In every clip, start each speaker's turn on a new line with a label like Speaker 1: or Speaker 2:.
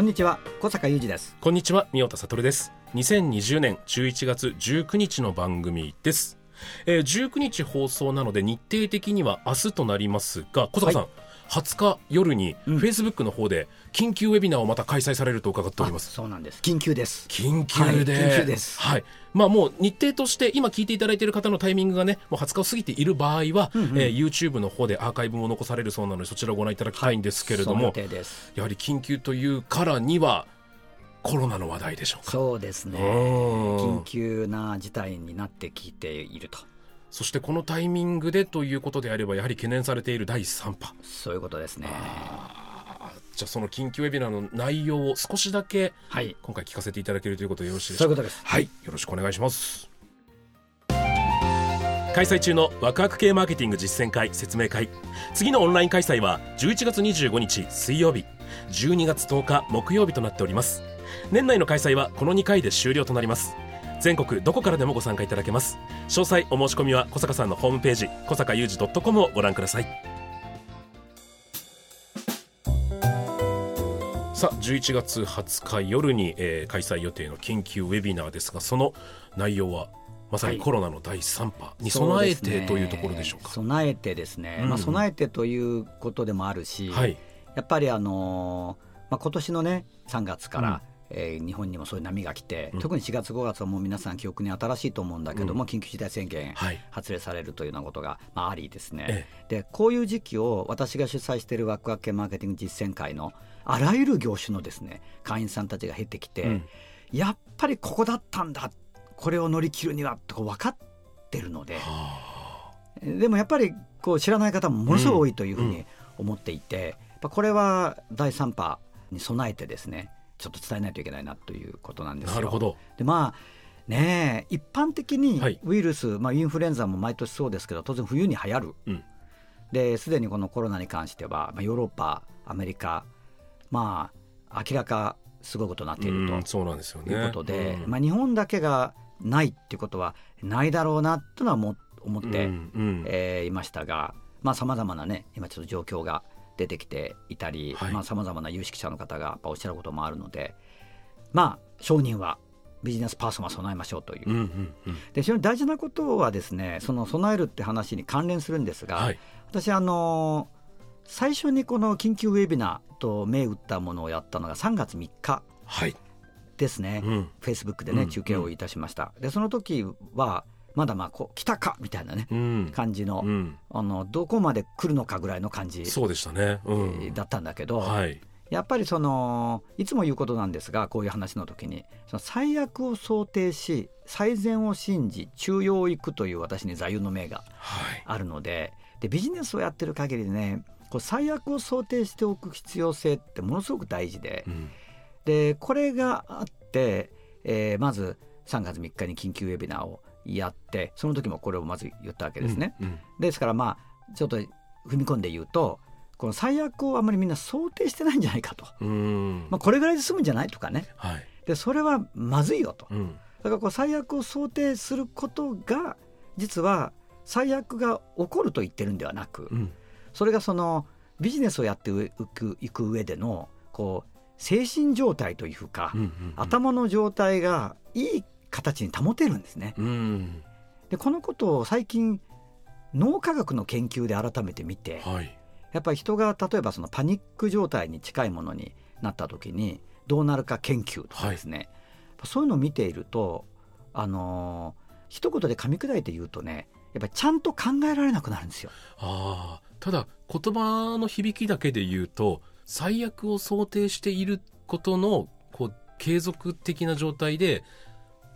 Speaker 1: こんにちは小坂雄二です。
Speaker 2: こんにちは三代田悟です。2020年11月19日の番組です、えー、19日放送なので日程的には明日となりますが小坂さん、
Speaker 1: はい
Speaker 2: 20日夜に
Speaker 1: うん。
Speaker 2: フェイスブックの方で緊急ウェビナーをまた開催されると伺っております、
Speaker 1: そうなんです。緊急です。
Speaker 2: 緊急で、
Speaker 1: はい緊急です。
Speaker 2: はい。まあもう日程として今聞いていただいている方のタイミングがねもう20日を過ぎている場合は、
Speaker 1: うんうん。
Speaker 2: えー YouTube の方でアーカイブも残されるそうなのでそちらをご覧いただきたいんですけれども、
Speaker 1: その予定です。
Speaker 2: やはり緊急というからにはコロナの話題でしょうか。
Speaker 1: そうですね。
Speaker 2: うん。
Speaker 1: 緊急な事態になってきていると
Speaker 2: そしてこのタイミングでということであればやはり懸念されている第3波。
Speaker 1: そういうことですね。
Speaker 2: じゃあその緊急ウェビナーの内容を少しだけ
Speaker 1: はい。
Speaker 2: 今回聞かせていただけるということでよろしいでしょうか。
Speaker 1: そういうことです。
Speaker 2: はい。よろしくお願いします。開催中のワクワク系マーケティング実践会説明会。次のオンライン開催は11月25日水曜日。12月10日木曜日となっております。年内の開催はこの2回で終了となります全国どこからでもご参加いただけます。詳細お申し込みは小坂さんのホームページ小坂雄二 .com をご覧ください。さあ11月20日夜に、えー開催予定の緊急ウェビナーですがその内容はまさに
Speaker 1: はい。
Speaker 2: コロナの第3波に備えてというところでしょうか？
Speaker 1: 備えてですね、
Speaker 2: うん。
Speaker 1: まあ、備えてということでもあるし、
Speaker 2: はい、
Speaker 1: やっぱりあのーまあ、今年のね3月から、えー日本にもそういう波が来て、
Speaker 2: うん。
Speaker 1: 特に4月5月はもう皆さん記憶に新しいと思うんだけども、
Speaker 2: う
Speaker 1: 緊急事態宣言
Speaker 2: はい、
Speaker 1: 発令されるというようなことが、まあ、ありですね、
Speaker 2: え
Speaker 1: でこういう時期を私が主催しているワクワク系マーケティング実践会のあらゆる業種のですね会員さんたちが減ってきて、
Speaker 2: うん。
Speaker 1: やっぱりここだったんだこれを乗り切るにはと分かってるので
Speaker 2: は
Speaker 1: でもやっぱりこう知らない方もものすごい多いというふうに思っていて、やっぱこれは第3波に備えてですねちょっと伝えないといけないなということなんですよ。
Speaker 2: あなるほど、
Speaker 1: でまあねえ一般的に
Speaker 2: はい。
Speaker 1: ウイルス、まあ、インフルエンザも毎年そうですけど当然冬に流行る。
Speaker 2: うん。
Speaker 1: ですでにこのコロナに関しては、まあ、ヨーロッパアメリカまあ明らかすごいことになっていると
Speaker 2: うんそうなんですよね。
Speaker 1: いうことで、
Speaker 2: うん。
Speaker 1: まあ、日本だけがないっていうことはないだろうなというのはも思って、
Speaker 2: うんうん。
Speaker 1: えーいましたがさまざ、まなね今ちょっと状況が出てきていたり
Speaker 2: はい。
Speaker 1: さまざ、まな有識者の方がおっしゃることもあるのでまあ商人はビジネスパーソンは備えましょうという、
Speaker 2: うんうんうん。
Speaker 1: で非常に大事なことはですねその備えるって話に関連するんですが、
Speaker 2: はい。
Speaker 1: 私あの最初にこの緊急ウェビナーと銘打ったものをやったのが3月3日
Speaker 2: はい、
Speaker 1: ですね、
Speaker 2: うん。
Speaker 1: フェイスブックでね、
Speaker 2: うん。
Speaker 1: 中継をいたしました。でその時はまだまあこう来たかみたいなね、
Speaker 2: うん。
Speaker 1: 感じの,、
Speaker 2: うん、
Speaker 1: あのどこまで来るのかぐらいの感じ、
Speaker 2: そうでしたね。う
Speaker 1: え
Speaker 2: ん
Speaker 1: ーだったんだけど、
Speaker 2: はい、
Speaker 1: やっぱりそのいつも言うことなんですがこういう話の時にその最悪を想定し最善を信じ中庸を行くという私に座右の銘が
Speaker 2: はい、
Speaker 1: あるのででビジネスをやってる限りねこう最悪を想定しておく必要性ってものすごく大事で
Speaker 2: うん。
Speaker 1: でこれがあって、えーまず3月3日に緊急ウェビナーをやってその時もこれをまず言ったわけですね。
Speaker 2: うん
Speaker 1: ですからまあちょっと踏み込んで言うとこの最悪をあまりみんな想定してないんじゃないかと、
Speaker 2: うん、うん。
Speaker 1: まあ、これぐらいで済むんじゃないとかね。
Speaker 2: はい、
Speaker 1: でそれはまずいよと。
Speaker 2: うん、
Speaker 1: だからこう最悪を想定することが実は最悪が起こると言ってるんではなく、
Speaker 2: うん、
Speaker 1: それがそのビジネスをやっていくいく上でのこう精神状態というか、
Speaker 2: うん、うん、
Speaker 1: 頭の状態がいい形に保てるんですね。
Speaker 2: うん、
Speaker 1: でこのことを最近脳科学の研究で改めて見て
Speaker 2: はい、
Speaker 1: やっぱり人が例えばそのパニック状態に近いものになった時にどうなるか研究とかですね、そういうのを見ているとあのー一言で噛み砕いて言うとねやっぱりちゃんと考えられなくなるんですよ。
Speaker 2: ああ、ただ言葉の響きだけで言うと最悪を想定していることのこう継続的な状態で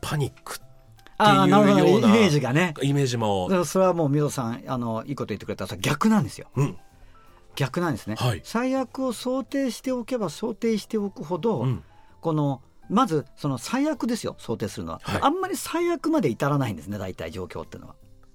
Speaker 2: パニック
Speaker 1: ああなるほど。イ
Speaker 2: いうような
Speaker 1: メージがね。
Speaker 2: イメージも。
Speaker 1: それはもう水戸さんあのいいこと言ってくれたら逆なんですよ。
Speaker 2: うん。
Speaker 1: 逆なんですね、
Speaker 2: はい。
Speaker 1: 最悪を想定しておけば想定しておくほど、
Speaker 2: うん。
Speaker 1: このまずその最悪ですよ想定するのは、
Speaker 2: はい。
Speaker 1: あんまり最悪まで至らないんですね大体状況っていうのは、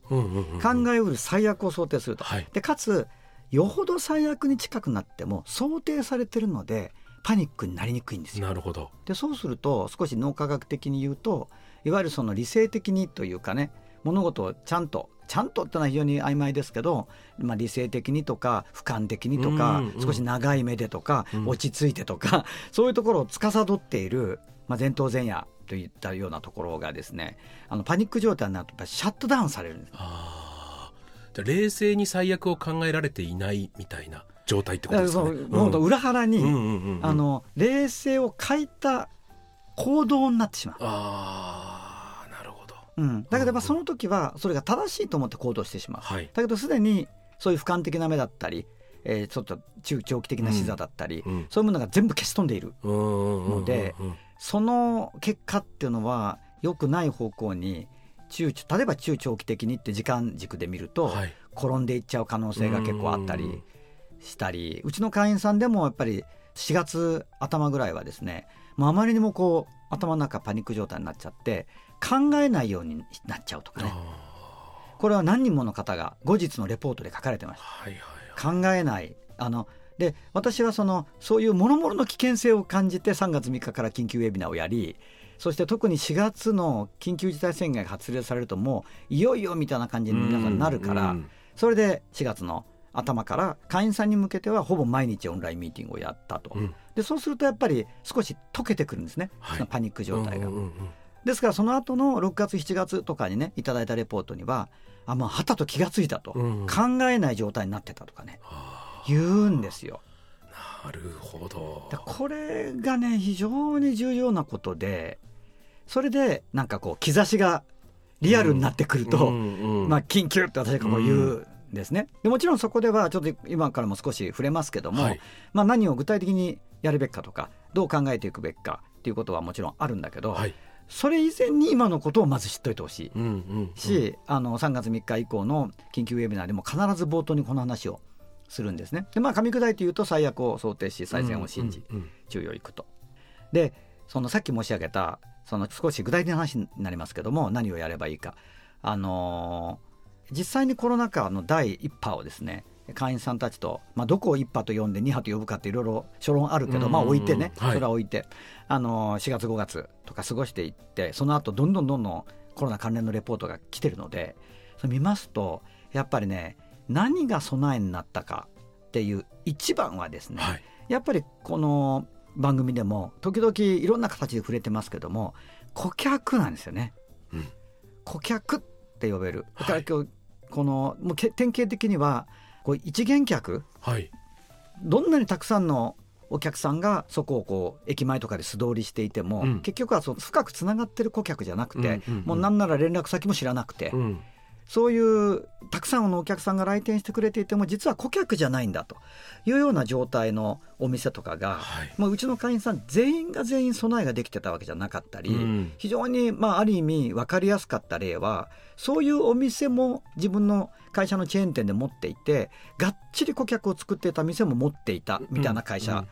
Speaker 2: うんうんうん。
Speaker 1: 考えうる最悪を想定すると、
Speaker 2: はい。
Speaker 1: でかつよほど最悪に近くなっても想定されてるのでパニックになりにくいんですよ。
Speaker 2: なるほど。
Speaker 1: でそうすると少し脳科学的に言うといわゆるその理性的にというかね物事をちゃんとちゃんとってのは非常に曖昧ですけど、まあ、理性的にとか俯瞰的にとか、
Speaker 2: うんうん
Speaker 1: 少し長い目でとか、
Speaker 2: うん。
Speaker 1: 落ち着いてとかそういうところを司っている、まあ、前頭前野といったようなところがですねあのパニック状態になるとやっぱりシャットダウンされるんです
Speaker 2: 冷静に最悪を考えられていないみたいな状態ってことですかね。
Speaker 1: 裏腹に、
Speaker 2: うんうんうんうん。
Speaker 1: あの冷静を欠いた行動になってしまう。
Speaker 2: あーなるほど。
Speaker 1: うん、だけどまあその時はそれが正しいと思って行動してしまう。
Speaker 2: はい。
Speaker 1: だけどすでにそういう俯瞰的な目だったり、えーちょっと中長期的な視座だったり、
Speaker 2: うん
Speaker 1: そういうものが全部消し飛んでいる
Speaker 2: うんうんうんうん
Speaker 1: のでその結果っていうのは良くない方向に中例えば中長期的にって時間軸で見ると、
Speaker 2: はい。
Speaker 1: 転んでいっちゃう可能性が結構あったり
Speaker 2: うん
Speaker 1: したりうちの会員さんでもやっぱり4月頭ぐらいはですねもうあまりにもこう頭の中パニック状態になっちゃって考えないようになっちゃうとかね。
Speaker 2: あ
Speaker 1: これは何人もの方が後日のレポートで書かれてまし
Speaker 2: ーはいはい
Speaker 1: た考えない。あので私はそのそういう諸々の危険性を感じて3月3日から緊急ウェビナーをやりそして特に4月の緊急事態宣言が発令されるともういよいよみたいな感じに皆さんなるから、
Speaker 2: うん
Speaker 1: それで4月の頭から会員さんに向けてはほぼ毎日オンラインミーティングをやったと、
Speaker 2: うん。
Speaker 1: でそうするとやっぱり少し解けてくるんですね、
Speaker 2: はい。
Speaker 1: そのパニック状態が。
Speaker 2: うんうんうん
Speaker 1: ですからその後の6月7月とかにねいただいたレポートにはあもうはたと気がついたと、
Speaker 2: うん
Speaker 1: 考えない状態になってたとかね
Speaker 2: あ
Speaker 1: 言うんですよ。
Speaker 2: ーなるほど。
Speaker 1: だこれがね非常に重要なことでそれでなんかこう兆しがリアルになってくると、
Speaker 2: うんうん
Speaker 1: まあ、緊急って私がこう言うんですね、でもちろんそこではちょっと今からも少し触れますけども、
Speaker 2: はい
Speaker 1: まあ、何を具体的にやるべきかとかどう考えていくべきかっていうことはもちろんあるんだけど、
Speaker 2: はい
Speaker 1: それ以前に今のことをまず知っといてほしい
Speaker 2: うんうんうん
Speaker 1: し、あの3月3日以降の緊急ウェビナーでも必ず冒頭にこの話をするんですね。でまあ噛み砕いて言うと最悪を想定し最善を信じ、
Speaker 2: うんうん
Speaker 1: 注意をいくと。でそのさっき申し上げたその少し具体的な話になりますけども何をやればいいか。あのー実際にコロナ禍の第1波をですね会員さんたちと、まあ、どこを1波と呼んで2波と呼ぶかっていろいろ諸論あるけど、
Speaker 2: うん。
Speaker 1: まあ置いてね、
Speaker 2: はい。
Speaker 1: それは置いて、あのー4月5月とか過ごしていってその後どんどんどんどんコロナ関連のレポートが来てるのでそれ見ますとやっぱりね何が備えになったかっていう一番はですね、
Speaker 2: はい。
Speaker 1: やっぱりこの番組でも時々いろんな形で触れてますけども顧客なんですよね。
Speaker 2: うん。
Speaker 1: 顧客って呼べる。だか
Speaker 2: はい。
Speaker 1: ら今日このもうけ典型的にはこう一元客。
Speaker 2: はい。
Speaker 1: どんなにたくさんのお客さんがそこをこう駅前とかで素通りしていても、
Speaker 2: うん。
Speaker 1: 結局はそう深くつながってる顧客じゃなくて、
Speaker 2: うんうんうん。
Speaker 1: もうなんなら連絡先も知らなくて、
Speaker 2: うん
Speaker 1: そういうたくさんのお客さんが来店してくれていても実は顧客じゃないんだというような状態のお店とかが、
Speaker 2: はい。
Speaker 1: もううちの会員さん全員が全員備えができてたわけじゃなかったり、
Speaker 2: うん。
Speaker 1: 非常に、まあ、ある意味分かりやすかった例はそういうお店も自分の会社のチェーン店で持っていてがっちり顧客を作っていた店も持っていたみたいな会社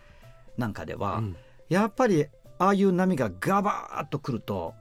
Speaker 1: なんかでは、
Speaker 2: うん。
Speaker 1: やっぱりああいう波がガバーッとくると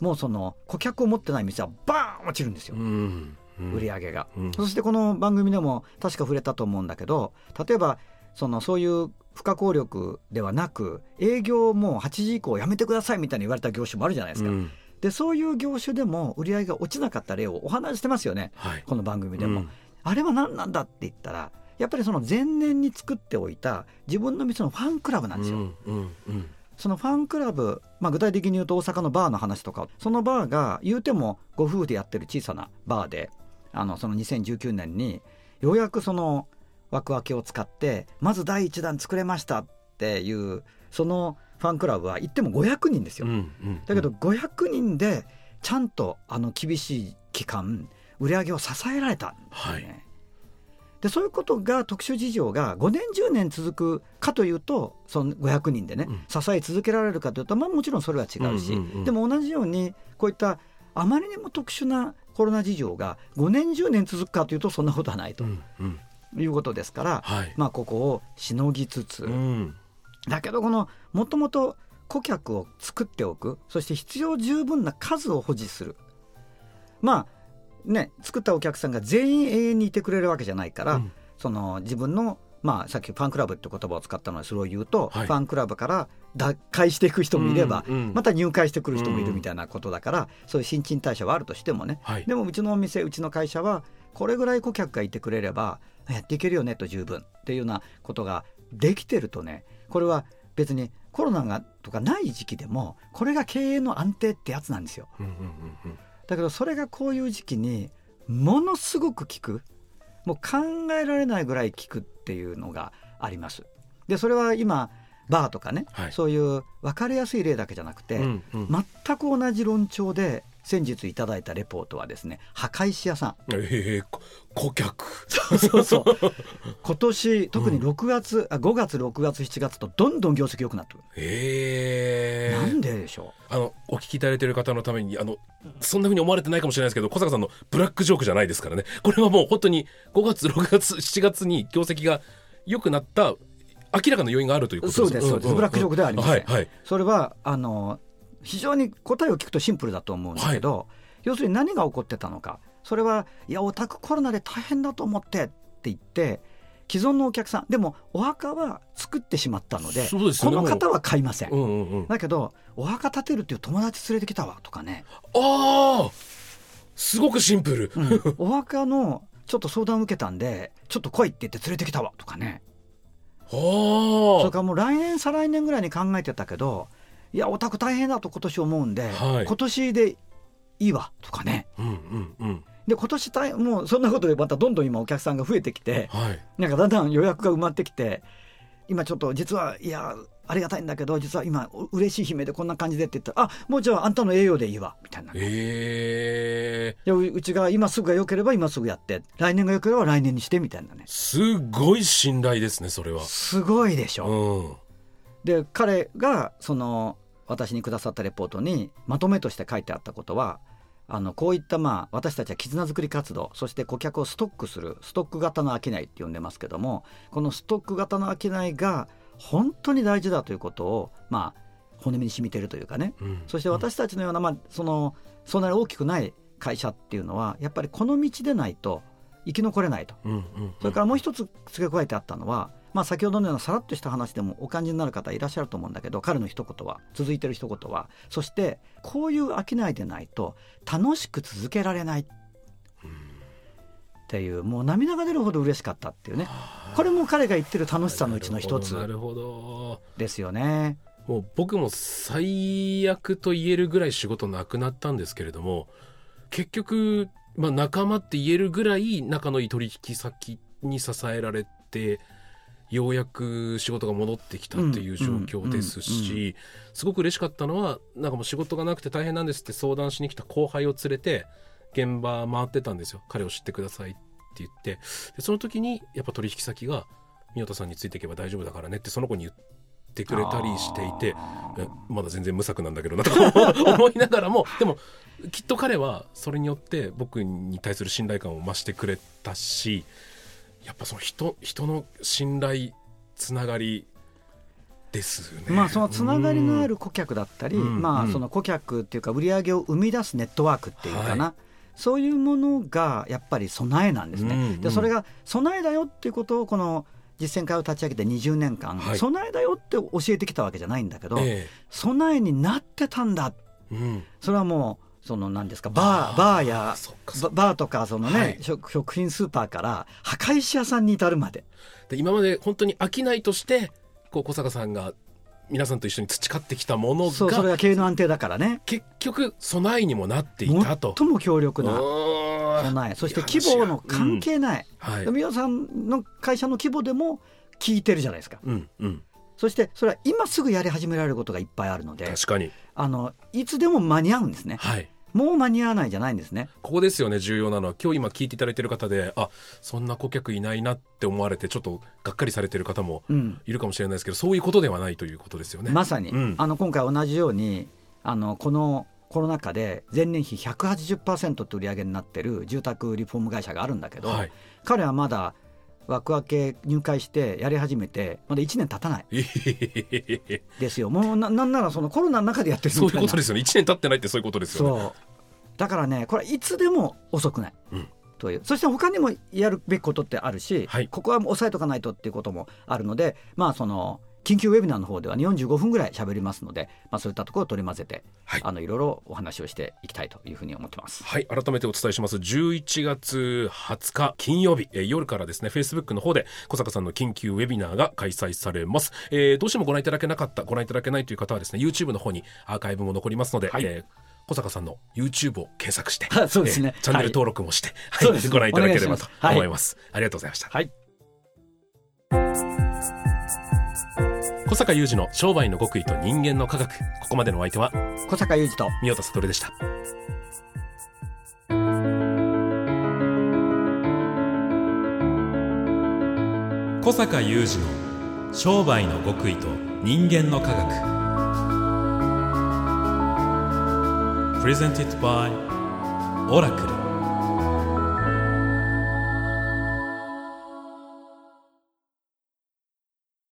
Speaker 1: もうその顧客を持ってない店はバーン落ちるんですよ。
Speaker 2: うんうん。
Speaker 1: 売り上げが、
Speaker 2: うん。
Speaker 1: そしてこの番組でも確か触れたと思うんだけど例えばそのそういう不可抗力ではなく営業もう8時以降やめてくださいみたいに言われた業種もあるじゃないですか、
Speaker 2: うん。
Speaker 1: でそういう業種でも売り上げが落ちなかった例をお話ししてますよね。
Speaker 2: はい。
Speaker 1: この番組でも、
Speaker 2: うん。
Speaker 1: あれは何なんだって言ったらやっぱりその前年に作っておいた自分の店のファンクラブなんですよ、
Speaker 2: うんうんうん
Speaker 1: そのファンクラブ、まあ、具体的に言うと大阪のバーの話とかそのバーが言うてもご夫婦でやってる小さなバーであのその2019年にようやくその枠分けを使ってまず第1弾作れましたっていうそのファンクラブは言っても500人ですよ。
Speaker 2: うんうん
Speaker 1: だけど500人でちゃんとあの厳しい期間売り上げを支えられたんですよね。でそういうことが特殊事情が5年10年続くかというとその500人でね、うん、支え続けられるかというと、まあ、もちろんそれは違うし、でも同じようにこういったあまりにも特殊なコロナ事情が5年10年続くかというとそんなことはないと、いうことですから、はい、まあ、ここをしのぎつつ、うん、だけどこのもともと顧客を作っておくそして必要十分な数を保持する。まあね、作ったお客さんが全員永遠にいてくれるわけじゃないから、うん、その自分のまあ、さっきファンクラブって言葉を使ったのでそれを言うと、はい、ファンクラブから脱会していく人もいれば、うんうん、また入会してくる人もいるみたいなことだから、うん、そういう新陳代謝はあるとしてもね、はい、でもうちのお店うちの会社はこれぐらい顧客がいてくれればやっていけるよねと十分っていうようなことができてるとねこれは別にコロナがとかない時期でもこれが経営の安定ってやつなんですよ。うんうんうんうんだけどそれがこういう時期にものすごく効く。もう考えられないぐらい効くっていうのがあります。でそれは今バーとかね、はい、そういう分かりやすい例だけじゃなくて、うんうん、全く同じ論調で先日いただいたレポートはですね墓石屋さん。
Speaker 2: えー、顧客。
Speaker 1: そうそうそう。今年特に6月、うん、あ5月6月7月とどんどん業績良くなってくる。
Speaker 2: え。ー、
Speaker 1: なんででしょ
Speaker 2: う？あのお聞きいただいている方のためにあのそんなふうに思われてないかもしれないですけど小坂さんのブラックジョークじゃないですからね。これはもう本当に5月6月7月に業績が良くなった明らかな要因があるということ
Speaker 1: ですそうですそうです、ブラックジョークではありません、はいはい、それはあの非常に答えを聞くとシンプルだと思うんだけど、はい、要するに何が起こってたのか。それはいやオタクコロナで大変だと思ってって言って既存のお客さんでもお墓は作ってしまったので、ね、この方は買いません、うんうんうん、だけどお墓建てるっていう友達連れてきたわとかね。
Speaker 2: ああすごくシンプル、
Speaker 1: うん、お墓のちょっと相談受けたんでちょっと来いって言って連れてきたわとかね。それからもう来年再来年ぐらいに考えてたけどいやオタク大変だと今年思うんで、はい、今年でいいわとかね。うんうんうん。で今年大もうそんなことでまたどんどん今お客さんが増えてきて、はい、なんかだんだん予約が埋まってきて今ちょっと実はいやありがたいんだけど実は今嬉しい悲鳴でこんな感じでって言ったらあもうじゃああんたの栄養でいいわみたいな、
Speaker 2: え
Speaker 1: ー、うちが今すぐが良ければ今すぐやって来年が良ければ来年にしてみたいなね。
Speaker 2: すごい信頼ですねそれは。
Speaker 1: すごいでしょ、うん、で彼がその私にくださったレポートにまとめとして書いてあったことはあのこういったまあ私たちは絆づくり活動そして顧客をストックするストック型の商いって呼んでますけどもこのストック型の商いが本当に大事だということをまあ骨身に染みてるというかね、うん、そして私たちのような、まあ、そのそんなに大きくない会社っていうのはやっぱりこの道でないと生き残れないと、うんうんうん、それからもう一つ付け加えてあったのはまあ、先ほどのようなさらっとした話でもお感じになる方いらっしゃると思うんだけど彼の一言は続いてる一言はそしてこういう商いでないと楽しく続けられない。っていうもう涙が出るほど嬉しかったっていうね。これも彼が言ってる楽しさのうちの一つですよね。
Speaker 2: もう僕も最悪と言えるぐらい仕事なくなったんですけれども結局、まあ、仲間って言えるぐらい仲のいい取引先に支えられてようやく仕事が戻ってきたっていう状況ですしすごく嬉しかったのはなんかもう仕事がなくて大変なんですって相談しに来た後輩を連れて現場回ってたんですよ。彼を知ってくださいって言って。でその時にやっぱ取引先が「宮田さんについていけば大丈夫だからね」ってその子に言ってくれたりしていてまだ全然無策なんだけどなと思いながらも でもきっと彼はそれによって僕に対する信頼感を増してくれたしやっぱその人人の信頼つながりですね。
Speaker 1: まあそのつながりのある顧客だったり、うん、まあその顧客っていうか売り上げを生み出すネットワークっていうかな。はい。そういうものがやっぱり備えなんですね。うんうん、でそれが備えだよっていうことをこの実践会を立ち上げて20年間、はい、備えだよって教えてきたわけじゃないんだけど、え。備えになってたんだ、うん、それはもうその何ですかバーバーやバーとかそのね、はい、食食品スーパーから墓石屋さんに至るまで。
Speaker 2: で今まで本当に商いとしてこう小坂さんが皆さんと一緒に培ってきたものが
Speaker 1: そうそれが経営の安定だからね。
Speaker 2: 結局備えにもなっていたと。
Speaker 1: 最も強力な備え。そして規模の関係ない、うん。はい、皆さんの会社の規模でも聞いてるじゃないですか、うんうん、そしてそれは今すぐやり始められることがいっぱいあるので
Speaker 2: 確かに。
Speaker 1: あのいつでも間に合うんですね。はい。もう間に合わないじゃないんですね。
Speaker 2: ここですよね重要なのは。今日今聞いていただいている方であそんな顧客いないなって思われてちょっとがっかりされてる方もいるかもしれないですけど、うん、そういうことではないということですよね。
Speaker 1: まさに、うん、あの今回同じようにあのこのコロナ禍で前年比180%って売り上げになってる住宅リフォーム会社があるんだけど、はい、彼はまだ枠分け入会してやり始めてまだ1年経たない。ですよ。もうななんならそのコロナの中でやってる
Speaker 2: そういうことですよね。1年経ってないってそういうことですよね。
Speaker 1: だからねこれはいつでも遅くない、うん、という。そして他にもやるべきことってあるし、はい、ここは押さえとかないとっていうこともあるのでまあその緊急ウェビナーの方では、ね、45分ぐらい喋りますので、まあ、そういったところを取り混ぜて、はい、あのいろいろお話をしていきたいというふうに思ってます。
Speaker 2: はい改めてお伝えします。11月20日金曜日、えー、夜からですねフェイスブックの方で小坂さんの緊急ウェビナーが開催されます、えー、どうしてもご覧いただけなかったご覧いただけないという方はですね YouTube の方にアーカイブも残りますので、はい、えー小坂さんの YouTube を検索して、
Speaker 1: そうですね、
Speaker 2: チャンネル登録もして、はい、はい、ご覧いただければと思います。ありがとうございました。はい坂雄二の商売の極意と人間の科学。ここまでのお相手は
Speaker 1: 小坂雄二と
Speaker 2: 三代悟でした。
Speaker 3: 小坂雄二の商売の極意と人間の科学。プレゼンティットバイオラクル